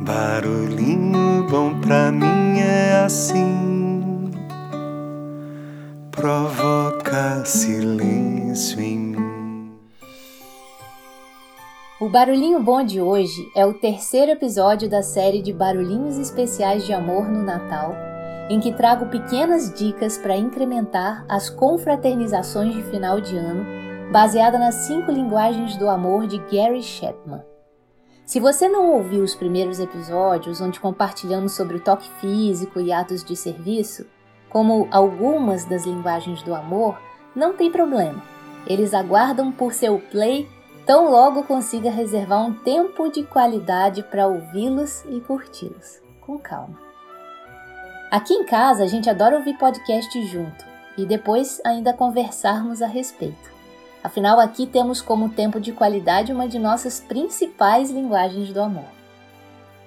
Barulhinho bom pra mim é assim, provoca silêncio em mim. O Barulhinho Bom de hoje é o terceiro episódio da série de Barulhinhos Especiais de Amor no Natal, em que trago pequenas dicas para incrementar as confraternizações de final de ano, baseada nas cinco linguagens do amor de Gary Chapman. Se você não ouviu os primeiros episódios, onde compartilhamos sobre o toque físico e atos de serviço, como algumas das linguagens do amor, não tem problema. Eles aguardam por seu play tão logo consiga reservar um tempo de qualidade para ouvi-los e curti-los. Com calma. Aqui em casa a gente adora ouvir podcast junto e depois ainda conversarmos a respeito. Afinal, aqui temos como tempo de qualidade uma de nossas principais linguagens do amor.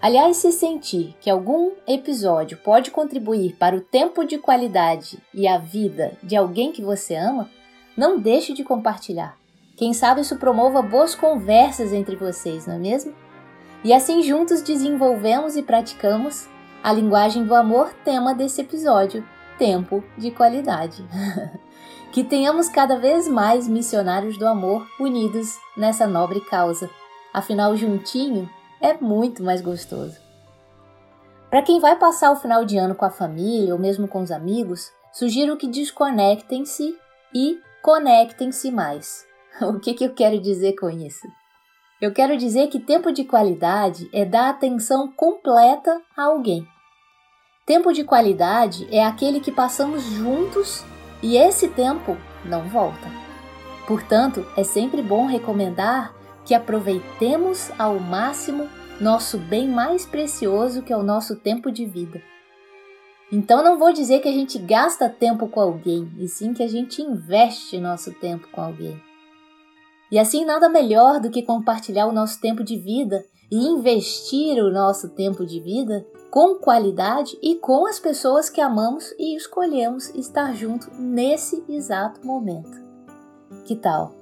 Aliás, se sentir que algum episódio pode contribuir para o tempo de qualidade e a vida de alguém que você ama, não deixe de compartilhar. Quem sabe isso promova boas conversas entre vocês, não é mesmo? E assim juntos desenvolvemos e praticamos a linguagem do amor, tema desse episódio: tempo de qualidade. Que tenhamos cada vez mais missionários do amor unidos nessa nobre causa. Afinal, juntinho é muito mais gostoso. Para quem vai passar o final de ano com a família ou mesmo com os amigos, sugiro que desconectem-se e conectem-se mais. O que, que eu quero dizer com isso? Eu quero dizer que tempo de qualidade é dar atenção completa a alguém. Tempo de qualidade é aquele que passamos juntos e esse tempo não volta. Portanto, é sempre bom recomendar que aproveitemos ao máximo nosso bem mais precioso que é o nosso tempo de vida. Então não vou dizer que a gente gasta tempo com alguém, e sim que a gente investe nosso tempo com alguém. E assim nada melhor do que compartilhar o nosso tempo de vida e investir o nosso tempo de vida com qualidade e com as pessoas que amamos e escolhemos estar junto nesse exato momento. Que tal?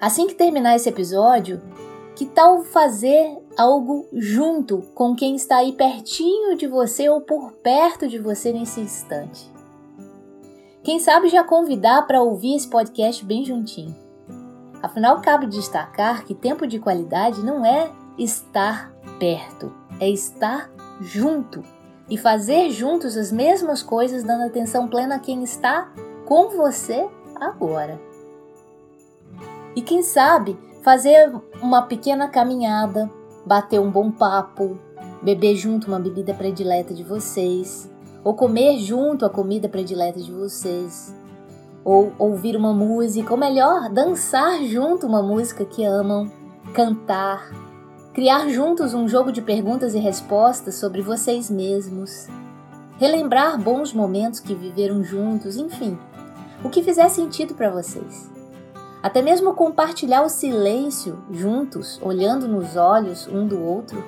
Assim que terminar esse episódio, que tal fazer algo junto com quem está aí pertinho de você ou por perto de você nesse instante? Quem sabe já convidar para ouvir esse podcast bem juntinho. Afinal, cabe destacar que tempo de qualidade não é estar perto, é estar junto e fazer juntos as mesmas coisas, dando atenção plena a quem está com você agora. E quem sabe fazer uma pequena caminhada, bater um bom papo, beber junto uma bebida predileta de vocês, ou comer junto a comida predileta de vocês, ou ouvir uma música, ou melhor, dançar junto uma música que amam, cantar, criar juntos um jogo de perguntas e respostas sobre vocês mesmos, relembrar bons momentos que viveram juntos, enfim, o que fizer sentido para vocês. Até mesmo compartilhar o silêncio juntos, olhando nos olhos um do outro,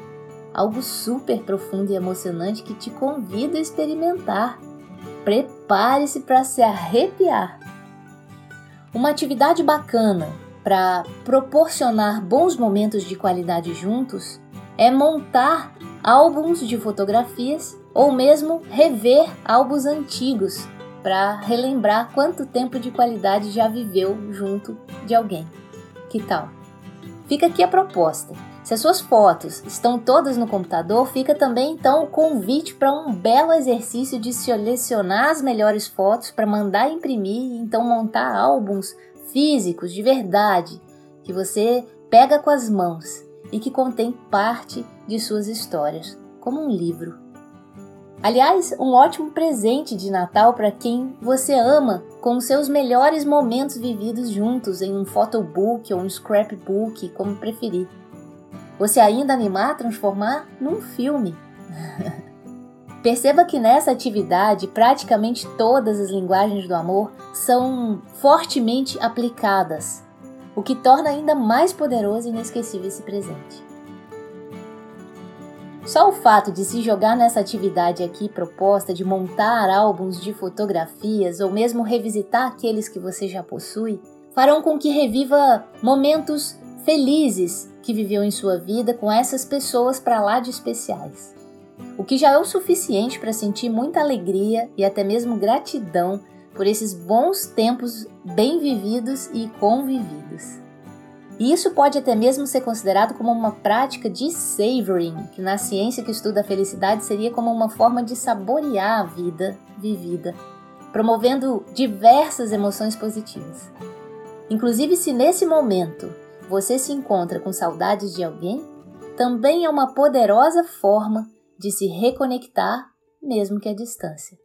algo super profundo e emocionante que te convido a experimentar. Prepare-se para se arrepiar. Uma atividade bacana para proporcionar bons momentos de qualidade juntos é montar álbuns de fotografias ou mesmo rever álbuns antigos para relembrar quanto tempo de qualidade já viveu junto de alguém. Que tal? Fica aqui a proposta. Se as suas fotos estão todas no computador, fica também então o convite para um belo exercício de selecionar as melhores fotos para mandar imprimir e então montar álbuns físicos de verdade que você pega com as mãos e que contém parte de suas histórias, como um livro. Aliás, um ótimo presente de Natal para quem você ama, com seus melhores momentos vividos juntos em um photobook ou um scrapbook, como preferir. Você ainda animar a transformar num filme. Perceba que nessa atividade praticamente todas as linguagens do amor são fortemente aplicadas, o que torna ainda mais poderoso e inesquecível esse presente. Só o fato de se jogar nessa atividade aqui proposta de montar álbuns de fotografias ou mesmo revisitar aqueles que você já possui farão com que reviva momentos felizes que viveu em sua vida com essas pessoas para lá de especiais. O que já é o suficiente para sentir muita alegria e até mesmo gratidão por esses bons tempos bem vividos e convividos. E isso pode até mesmo ser considerado como uma prática de savoring, que na ciência que estuda a felicidade seria como uma forma de saborear a vida vivida, promovendo diversas emoções positivas. Inclusive, se nesse momento você se encontra com saudades de alguém, também é uma poderosa forma de se reconectar, mesmo que à distância.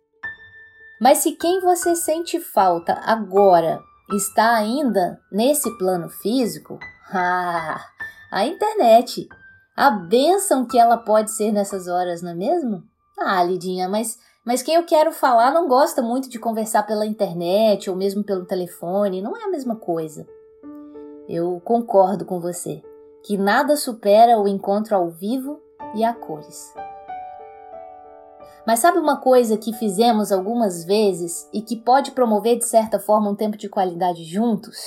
Mas se quem você sente falta agora está ainda nesse plano físico, ah, a internet, a bênção que ela pode ser nessas horas, não é mesmo? Ah, Lidinha, mas, mas quem eu quero falar não gosta muito de conversar pela internet ou mesmo pelo telefone, não é a mesma coisa. Eu concordo com você que nada supera o encontro ao vivo e a cores. Mas sabe uma coisa que fizemos algumas vezes e que pode promover de certa forma um tempo de qualidade juntos?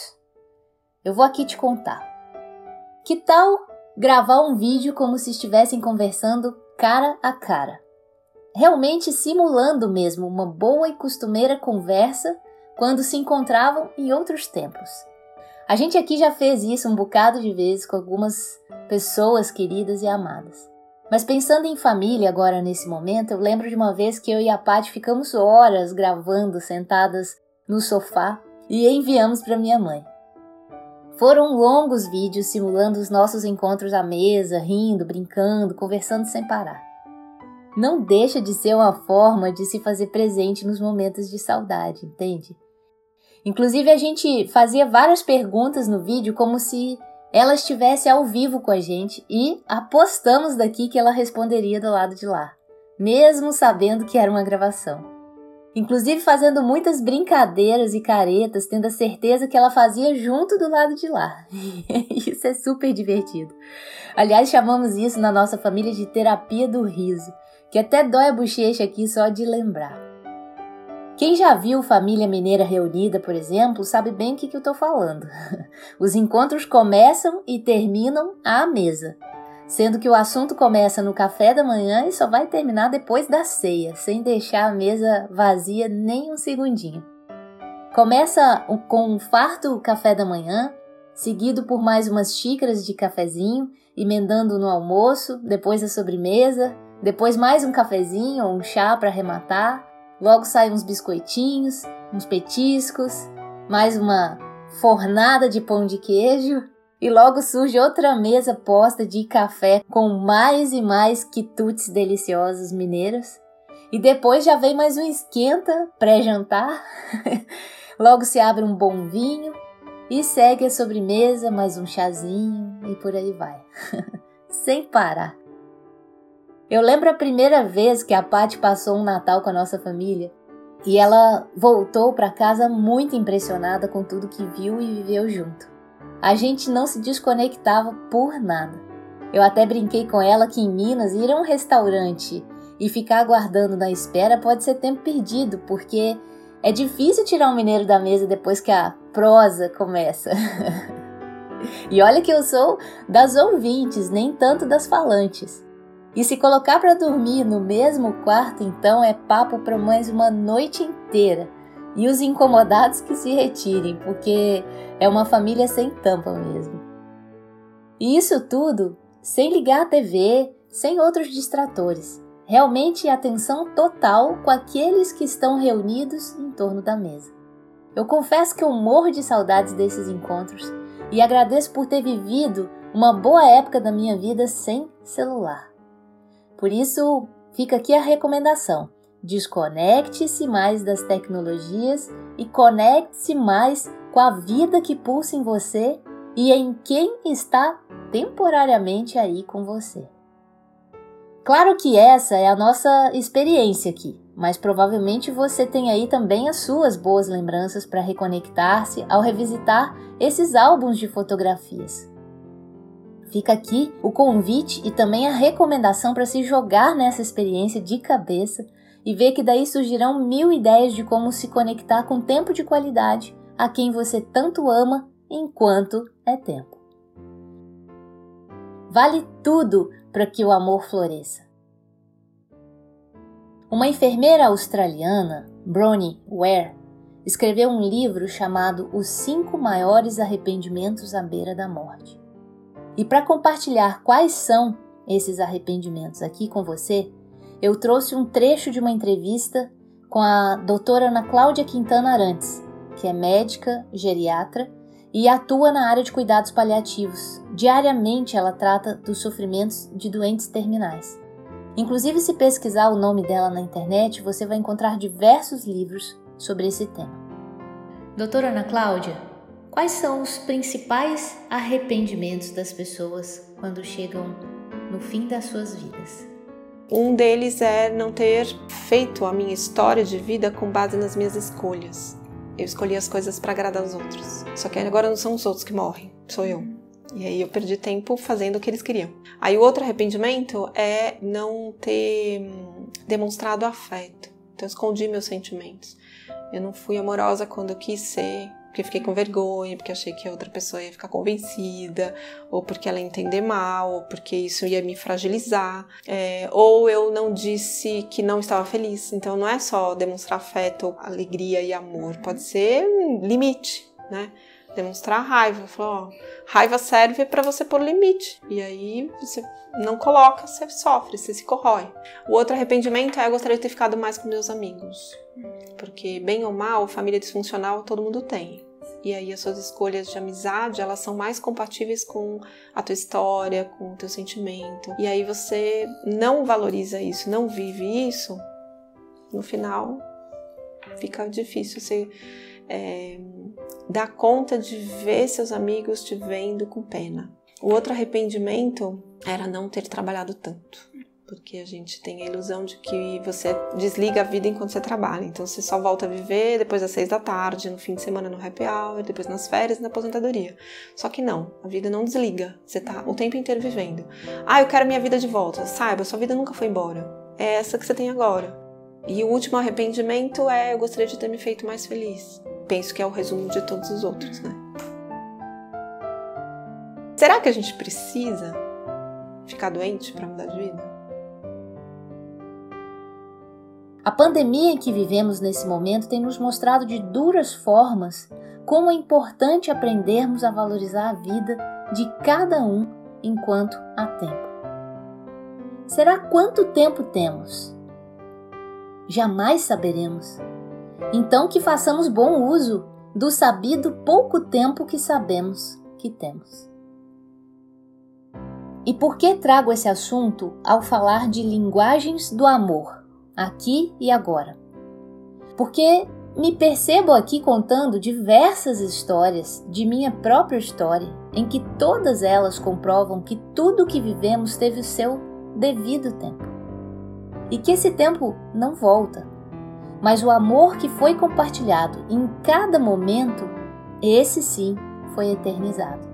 Eu vou aqui te contar. Que tal gravar um vídeo como se estivessem conversando cara a cara? Realmente simulando mesmo uma boa e costumeira conversa quando se encontravam em outros tempos. A gente aqui já fez isso um bocado de vezes com algumas pessoas queridas e amadas. Mas pensando em família agora nesse momento, eu lembro de uma vez que eu e a Paty ficamos horas gravando sentadas no sofá e enviamos para minha mãe. Foram longos vídeos simulando os nossos encontros à mesa, rindo, brincando, conversando sem parar. Não deixa de ser uma forma de se fazer presente nos momentos de saudade, entende? Inclusive a gente fazia várias perguntas no vídeo como se ela estivesse ao vivo com a gente e apostamos daqui que ela responderia do lado de lá, mesmo sabendo que era uma gravação. Inclusive fazendo muitas brincadeiras e caretas, tendo a certeza que ela fazia junto do lado de lá. isso é super divertido. Aliás, chamamos isso na nossa família de terapia do riso, que até dói a bochecha aqui só de lembrar. Quem já viu família mineira reunida, por exemplo, sabe bem o que, que eu estou falando. Os encontros começam e terminam à mesa, sendo que o assunto começa no café da manhã e só vai terminar depois da ceia, sem deixar a mesa vazia nem um segundinho. Começa com um farto café da manhã, seguido por mais umas xícaras de cafezinho, emendando no almoço, depois a sobremesa, depois mais um cafezinho ou um chá para arrematar Logo saem uns biscoitinhos, uns petiscos, mais uma fornada de pão de queijo e logo surge outra mesa posta de café com mais e mais quitutes deliciosos mineiros. E depois já vem mais um esquenta pré-jantar. logo se abre um bom vinho e segue a sobremesa, mais um chazinho e por aí vai. Sem parar. Eu lembro a primeira vez que a Paty passou um Natal com a nossa família e ela voltou para casa muito impressionada com tudo que viu e viveu junto. A gente não se desconectava por nada. Eu até brinquei com ela que em Minas ir a um restaurante e ficar aguardando na espera pode ser tempo perdido, porque é difícil tirar um mineiro da mesa depois que a prosa começa. e olha que eu sou das ouvintes, nem tanto das falantes. E se colocar para dormir no mesmo quarto, então é papo para mais uma noite inteira. E os incomodados que se retirem, porque é uma família sem tampa mesmo. E isso tudo sem ligar a TV, sem outros distratores. Realmente atenção total com aqueles que estão reunidos em torno da mesa. Eu confesso que eu morro de saudades desses encontros e agradeço por ter vivido uma boa época da minha vida sem celular. Por isso, fica aqui a recomendação: desconecte-se mais das tecnologias e conecte-se mais com a vida que pulsa em você e em quem está temporariamente aí com você. Claro que essa é a nossa experiência aqui, mas provavelmente você tem aí também as suas boas lembranças para reconectar-se ao revisitar esses álbuns de fotografias. Fica aqui o convite e também a recomendação para se jogar nessa experiência de cabeça e ver que daí surgirão mil ideias de como se conectar com tempo de qualidade a quem você tanto ama enquanto é tempo. Vale tudo para que o amor floresça. Uma enfermeira australiana, Bronnie Ware, escreveu um livro chamado Os Cinco Maiores Arrependimentos à Beira da Morte. E para compartilhar quais são esses arrependimentos aqui com você, eu trouxe um trecho de uma entrevista com a doutora Ana Cláudia Quintana Arantes, que é médica, geriatra e atua na área de cuidados paliativos. Diariamente ela trata dos sofrimentos de doentes terminais. Inclusive, se pesquisar o nome dela na internet, você vai encontrar diversos livros sobre esse tema. Doutora Ana Cláudia, quais são os principais arrependimentos das pessoas quando chegam no fim das suas vidas? Um deles é não ter feito a minha história de vida com base nas minhas escolhas. Eu escolhi as coisas para agradar os outros. Só que agora não são os outros que morrem, sou eu. E aí eu perdi tempo fazendo o que eles queriam. Aí o outro arrependimento é não ter hum, demonstrado afeto. Então eu escondi meus sentimentos. Eu não fui amorosa quando eu quis ser, porque fiquei com vergonha, porque achei que a outra pessoa ia ficar convencida, ou porque ela ia entender mal, ou porque isso ia me fragilizar, é, ou eu não disse que não estava feliz. Então não é só demonstrar afeto, alegria e amor, pode ser limite, né? Demonstrar raiva. Falar, ó, raiva serve para você pôr limite. E aí você não coloca, você sofre, você se corrói. O outro arrependimento é eu gostaria de ter ficado mais com meus amigos. Porque, bem ou mal, família disfuncional todo mundo tem. E aí as suas escolhas de amizade, elas são mais compatíveis com a tua história, com o teu sentimento. E aí você não valoriza isso, não vive isso, no final fica difícil você é, dar conta de ver seus amigos te vendo com pena. O outro arrependimento era não ter trabalhado tanto porque a gente tem a ilusão de que você desliga a vida enquanto você trabalha. Então você só volta a viver depois das seis da tarde, no fim de semana no happy hour, depois nas férias e na aposentadoria. Só que não, a vida não desliga. Você tá o tempo inteiro vivendo. Ah, eu quero minha vida de volta. Saiba, sua vida nunca foi embora. É essa que você tem agora. E o último arrependimento é eu gostaria de ter me feito mais feliz. Penso que é o resumo de todos os outros, né? Será que a gente precisa ficar doente para mudar de vida? A pandemia em que vivemos nesse momento tem nos mostrado de duras formas como é importante aprendermos a valorizar a vida de cada um enquanto há tempo. Será quanto tempo temos? Jamais saberemos. Então que façamos bom uso do sabido pouco tempo que sabemos que temos. E por que trago esse assunto ao falar de linguagens do amor? Aqui e agora. Porque me percebo aqui contando diversas histórias de minha própria história, em que todas elas comprovam que tudo o que vivemos teve o seu devido tempo. E que esse tempo não volta, mas o amor que foi compartilhado em cada momento, esse sim foi eternizado.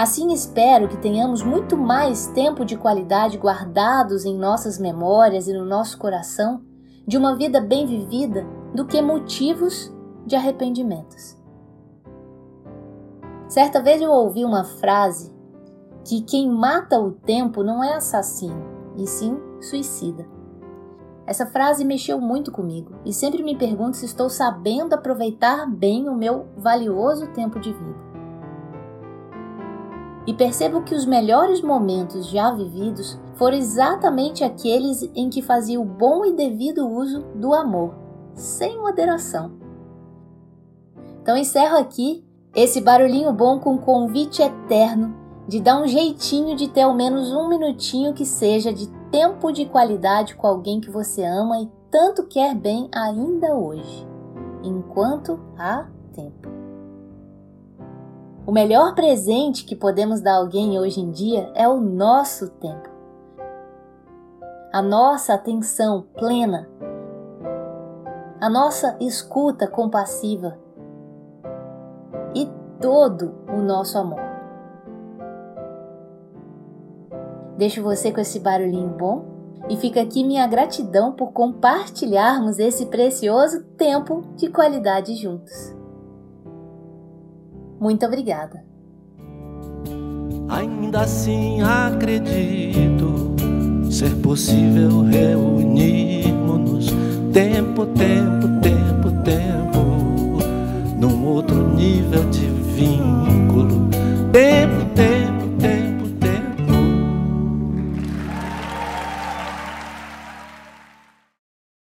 Assim espero que tenhamos muito mais tempo de qualidade guardados em nossas memórias e no nosso coração de uma vida bem vivida do que motivos de arrependimentos. Certa vez eu ouvi uma frase que quem mata o tempo não é assassino, e sim suicida. Essa frase mexeu muito comigo e sempre me pergunto se estou sabendo aproveitar bem o meu valioso tempo de vida e percebo que os melhores momentos já vividos foram exatamente aqueles em que fazia o bom e devido uso do amor, sem moderação. Então encerro aqui esse barulhinho bom com um convite eterno de dar um jeitinho de ter ao menos um minutinho que seja de tempo de qualidade com alguém que você ama e tanto quer bem ainda hoje, enquanto há tempo. O melhor presente que podemos dar a alguém hoje em dia é o nosso tempo. A nossa atenção plena. A nossa escuta compassiva. E todo o nosso amor. Deixo você com esse barulhinho bom e fica aqui minha gratidão por compartilharmos esse precioso tempo de qualidade juntos. Muito obrigada! ainda assim acredito ser possível reunirmos-nos tempo, tempo, tempo, tempo, num outro nível de vínculo. Tempo